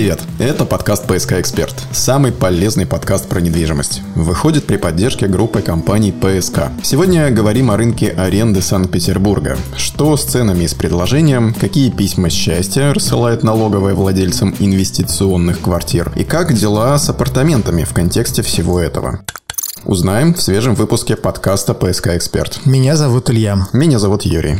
Привет! Это подкаст «ПСК Эксперт». Самый полезный подкаст про недвижимость. Выходит при поддержке группы компаний «ПСК». Сегодня говорим о рынке аренды Санкт-Петербурга. Что с ценами и с предложением, какие письма счастья рассылает налоговая владельцам инвестиционных квартир и как дела с апартаментами в контексте всего этого. Узнаем в свежем выпуске подкаста «ПСК Эксперт». Меня зовут Илья. Меня зовут Юрий.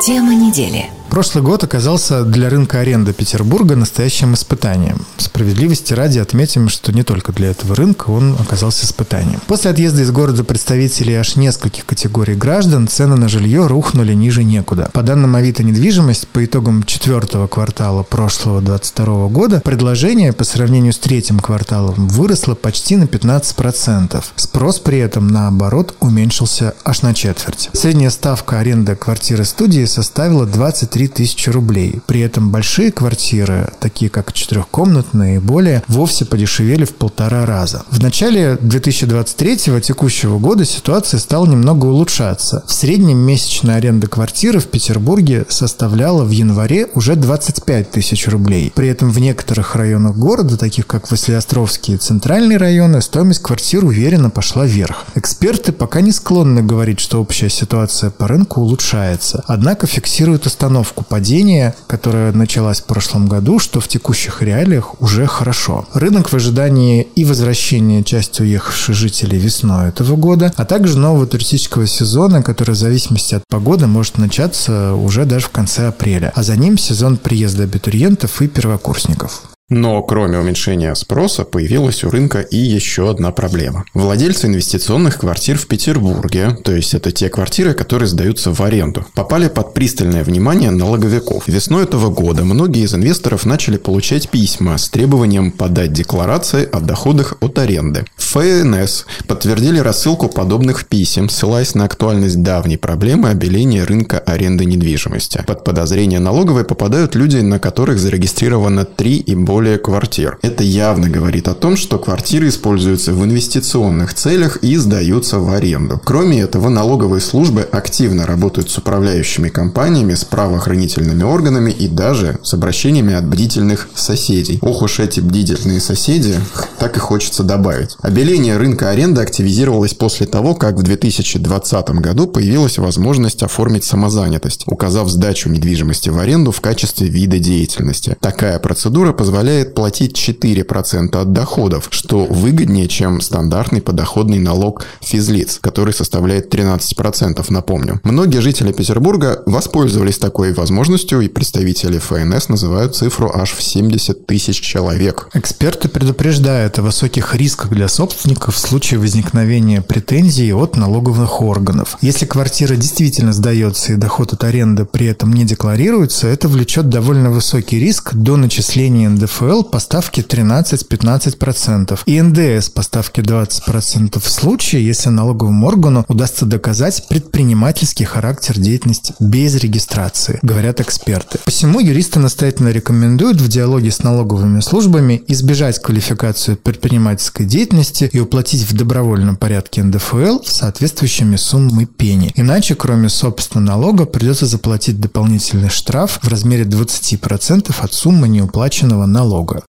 Тема недели. Прошлый год оказался для рынка аренды Петербурга настоящим испытанием. Справедливости ради отметим, что не только для этого рынка он оказался испытанием. После отъезда из города представителей аж нескольких категорий граждан цены на жилье рухнули ниже некуда. По данным Авито недвижимость, по итогам четвертого квартала прошлого 2022 года предложение по сравнению с третьим кварталом выросло почти на 15%. Спрос при этом, наоборот, уменьшился аж на четверть. Средняя ставка аренды квартиры студии составила 23 3 тысячи рублей. При этом большие квартиры, такие как четырехкомнатные и более, вовсе подешевели в полтора раза. В начале 2023 текущего года ситуация стала немного улучшаться. В среднем месячная аренда квартиры в Петербурге составляла в январе уже 25 тысяч рублей. При этом в некоторых районах города, таких как Василиостровские и центральные районы, стоимость квартир уверенно пошла вверх. Эксперты пока не склонны говорить, что общая ситуация по рынку улучшается, однако фиксируют остановку остановку падения, которая началась в прошлом году, что в текущих реалиях уже хорошо. Рынок в ожидании и возвращения части уехавших жителей весной этого года, а также нового туристического сезона, который в зависимости от погоды может начаться уже даже в конце апреля. А за ним сезон приезда абитуриентов и первокурсников. Но кроме уменьшения спроса появилась у рынка и еще одна проблема. Владельцы инвестиционных квартир в Петербурге, то есть это те квартиры, которые сдаются в аренду, попали под пристальное внимание налоговиков. Весной этого года многие из инвесторов начали получать письма с требованием подать декларации о доходах от аренды. ФНС подтвердили рассылку подобных писем, ссылаясь на актуальность давней проблемы обеления рынка аренды недвижимости. Под подозрение налоговой попадают люди, на которых зарегистрировано 3 и более более квартир. Это явно говорит о том, что квартиры используются в инвестиционных целях и сдаются в аренду. Кроме этого, налоговые службы активно работают с управляющими компаниями, с правоохранительными органами и даже с обращениями от бдительных соседей. Ох уж эти бдительные соседи, так и хочется добавить. Обеление рынка аренды активизировалось после того, как в 2020 году появилась возможность оформить самозанятость, указав сдачу недвижимости в аренду в качестве вида деятельности. Такая процедура позволяет позволяет платить 4% от доходов, что выгоднее, чем стандартный подоходный налог физлиц, который составляет 13%, напомню. Многие жители Петербурга воспользовались такой возможностью, и представители ФНС называют цифру аж в 70 тысяч человек. Эксперты предупреждают о высоких рисках для собственников в случае возникновения претензий от налоговых органов. Если квартира действительно сдается и доход от аренды при этом не декларируется, это влечет довольно высокий риск до начисления НДФ НДФЛ по ставке 13-15% и НДС по ставке 20% в случае, если налоговому органу удастся доказать предпринимательский характер деятельности без регистрации, говорят эксперты. Посему юристы настоятельно рекомендуют в диалоге с налоговыми службами избежать квалификацию предпринимательской деятельности и уплатить в добровольном порядке НДФЛ соответствующими суммой пени. Иначе, кроме собственного налога, придется заплатить дополнительный штраф в размере 20% от суммы неуплаченного налога налога.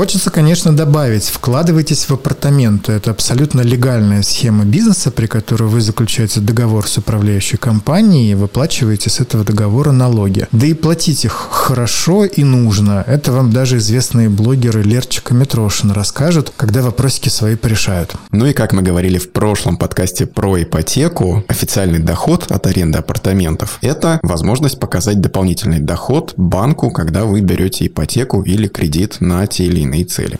Хочется, конечно, добавить, вкладывайтесь в апартаменты. Это абсолютно легальная схема бизнеса, при которой вы заключаете договор с управляющей компанией и выплачиваете с этого договора налоги. Да и платить их хорошо и нужно. Это вам даже известные блогеры Лерчика Митрошин расскажут, когда вопросики свои порешают. Ну и как мы говорили в прошлом подкасте про ипотеку, официальный доход от аренды апартаментов – это возможность показать дополнительный доход банку, когда вы берете ипотеку или кредит на те или иные цели.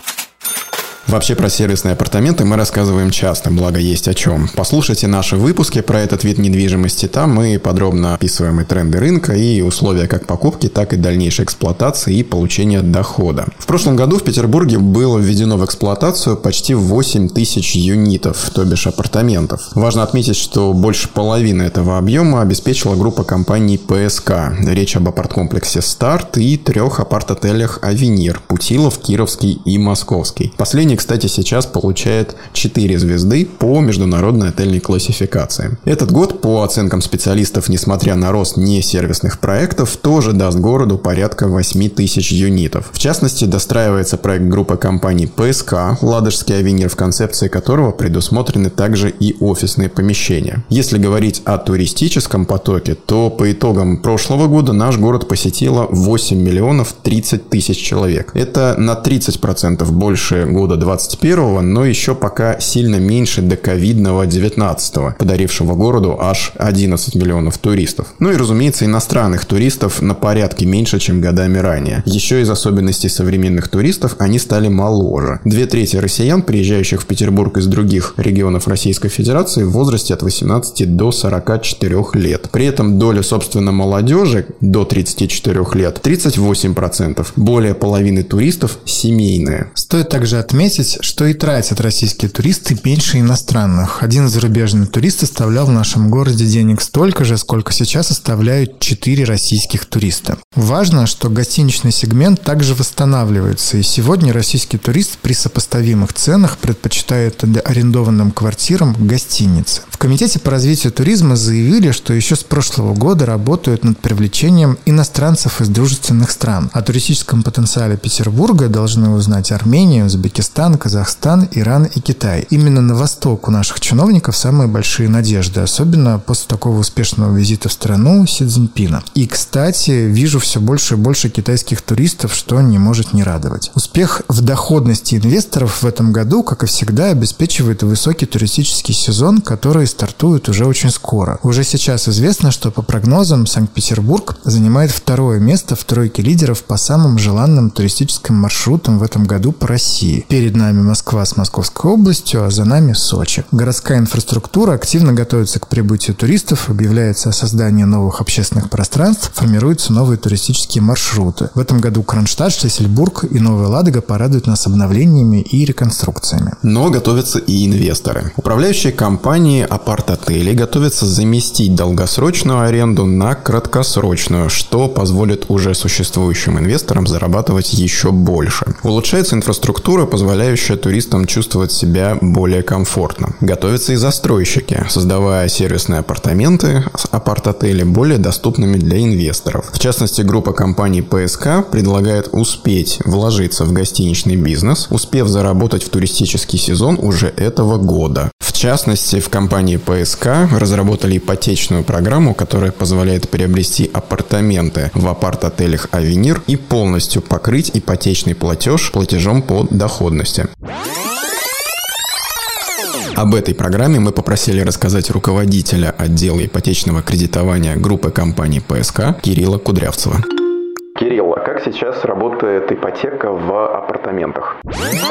Вообще про сервисные апартаменты мы рассказываем часто, благо есть о чем. Послушайте наши выпуски про этот вид недвижимости, там мы подробно описываем и тренды рынка, и условия как покупки, так и дальнейшей эксплуатации и получения дохода. В прошлом году в Петербурге было введено в эксплуатацию почти 8 тысяч юнитов, то бишь апартаментов. Важно отметить, что больше половины этого объема обеспечила группа компаний ПСК. Речь об апарт-комплексе «Старт» и трех апарт-отелях «Авенир», «Путилов», «Кировский» и «Московский». Последний кстати, сейчас получает 4 звезды по международной отельной классификации. Этот год, по оценкам специалистов, несмотря на рост несервисных проектов, тоже даст городу порядка 8 тысяч юнитов. В частности, достраивается проект группы компаний ПСК «Ладожский авенир», в концепции которого предусмотрены также и офисные помещения. Если говорить о туристическом потоке, то по итогам прошлого года наш город посетило 8 миллионов 30 тысяч человек. Это на 30% больше года 21 но еще пока сильно меньше до ковидного 19 подарившего городу аж 11 миллионов туристов. Ну и, разумеется, иностранных туристов на порядке меньше, чем годами ранее. Еще из особенностей современных туристов они стали моложе. Две трети россиян, приезжающих в Петербург из других регионов Российской Федерации, в возрасте от 18 до 44 лет. При этом доля, собственно, молодежи до 34 лет 38%. Более половины туристов семейные. Стоит также отметить, что и тратят российские туристы меньше иностранных. Один зарубежный турист оставлял в нашем городе денег столько же, сколько сейчас оставляют 4 российских туриста. Важно, что гостиничный сегмент также восстанавливается, и сегодня российский турист при сопоставимых ценах предпочитает арендованным квартирам гостиницы. В Комитете по развитию туризма заявили, что еще с прошлого года работают над привлечением иностранцев из дружественных стран. О туристическом потенциале Петербурга должны узнать Армения, Узбекистан, Казахстан, Иран и Китай. Именно на восток у наших чиновников самые большие надежды, особенно после такого успешного визита в страну Си Цзиньпина. И, кстати, вижу все больше и больше китайских туристов, что не может не радовать. Успех в доходности инвесторов в этом году, как и всегда, обеспечивает высокий туристический сезон, который стартует уже очень скоро. Уже сейчас известно, что по прогнозам Санкт-Петербург занимает второе место в тройке лидеров по самым желанным туристическим маршрутам в этом году по России. Перед нами Москва с Московской областью, а за нами Сочи. Городская инфраструктура активно готовится к прибытию туристов, объявляется о создании новых общественных пространств, формируются новые туристические маршруты. В этом году Кронштадт, Шлиссельбург и Новая Ладога порадуют нас обновлениями и реконструкциями. Но готовятся и инвесторы. Управляющие компании апарт-отелей готовятся заместить долгосрочную аренду на краткосрочную, что позволит уже существующим инвесторам зарабатывать еще больше. Улучшается инфраструктура, позволяющая туристам чувствовать себя более комфортно. Готовятся и застройщики, создавая сервисные апартаменты, апарт-отели более доступными для инвесторов. В частности, группа компаний ПСК предлагает успеть вложиться в гостиничный бизнес, успев заработать в туристический сезон уже этого года. Частности, в компании ПСК разработали ипотечную программу, которая позволяет приобрести апартаменты в апарт-отелях «Авенир» и полностью покрыть ипотечный платеж платежом по доходности. Об этой программе мы попросили рассказать руководителя отдела ипотечного кредитования группы компаний ПСК Кирилла Кудрявцева. Кирилл, сейчас работает ипотека в апартаментах?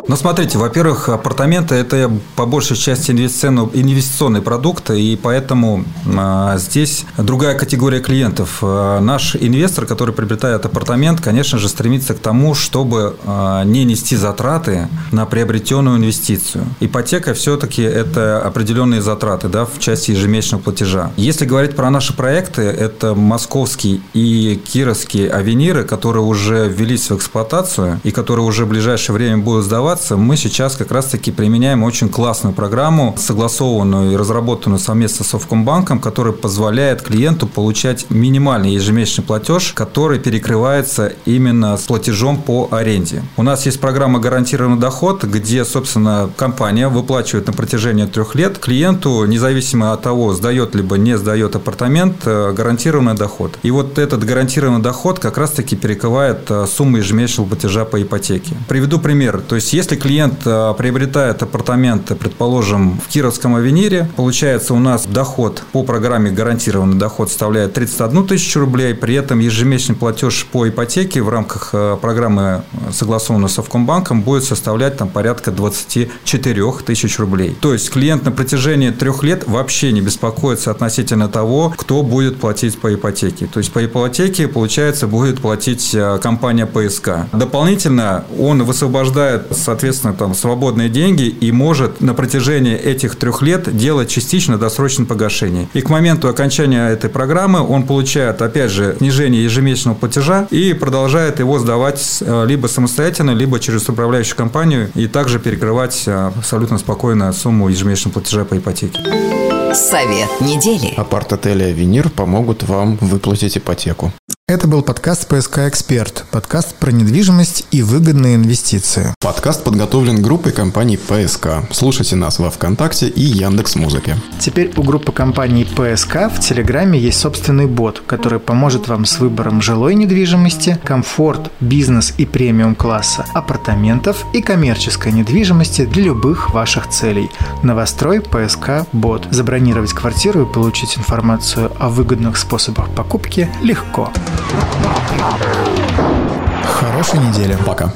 Ну, смотрите, во-первых, апартаменты – это по большей части инвестиционный, продукт, и поэтому а, здесь другая категория клиентов. А, наш инвестор, который приобретает апартамент, конечно же, стремится к тому, чтобы а, не нести затраты на приобретенную инвестицию. Ипотека все-таки это определенные затраты да, в части ежемесячного платежа. Если говорить про наши проекты, это московский и кировский авениры, которые уже ввелись в эксплуатацию и которые уже в ближайшее время будут сдаваться, мы сейчас как раз-таки применяем очень классную программу, согласованную и разработанную совместно с Совкомбанком, которая позволяет клиенту получать минимальный ежемесячный платеж, который перекрывается именно с платежом по аренде. У нас есть программа «Гарантированный доход», где, собственно, компания выплачивает на протяжении трех лет клиенту, независимо от того, сдает либо не сдает апартамент, э, гарантированный доход. И вот этот гарантированный доход как раз-таки перекрывает э, сумму ежемесячного платежа по ипотеке. Приведу пример. То есть, если клиент э, приобретает апартаменты, предположим, в Кировском авенире, получается у нас доход по программе гарантированный доход составляет 31 тысячу рублей, при этом ежемесячный платеж по ипотеке в рамках э, программы, согласованной с Совкомбанком, будет составлять там порядка 24 тысяч рублей. То есть, клиент на протяжении трех лет вообще не беспокоится относительно того, кто будет платить по ипотеке. То есть, по ипотеке, получается, будет платить компания ПСК. Дополнительно он высвобождает, соответственно, там свободные деньги и может на протяжении этих трех лет делать частично досрочное погашение. И к моменту окончания этой программы он получает, опять же, снижение ежемесячного платежа и продолжает его сдавать э, либо самостоятельно, либо через управляющую компанию и также перекрывать э, абсолютно спокойно сумму ежемесячного платежа по ипотеке. Совет недели. Апарт-отель «Авенир» помогут вам выплатить ипотеку. Это был подкаст «ПСК Эксперт», подкаст про недвижимость и выгодные инвестиции. Подкаст подготовлен группой компаний ПСК. Слушайте нас во Вконтакте и Яндекс Музыке. Теперь у группы компаний ПСК в Телеграме есть собственный бот, который поможет вам с выбором жилой недвижимости, комфорт, бизнес и премиум класса, апартаментов и коммерческой недвижимости для любых ваших целей. Новострой ПСК Бот. Забронировать квартиру и получить информацию о выгодных способах покупки легко. Хорошей недели. Пока.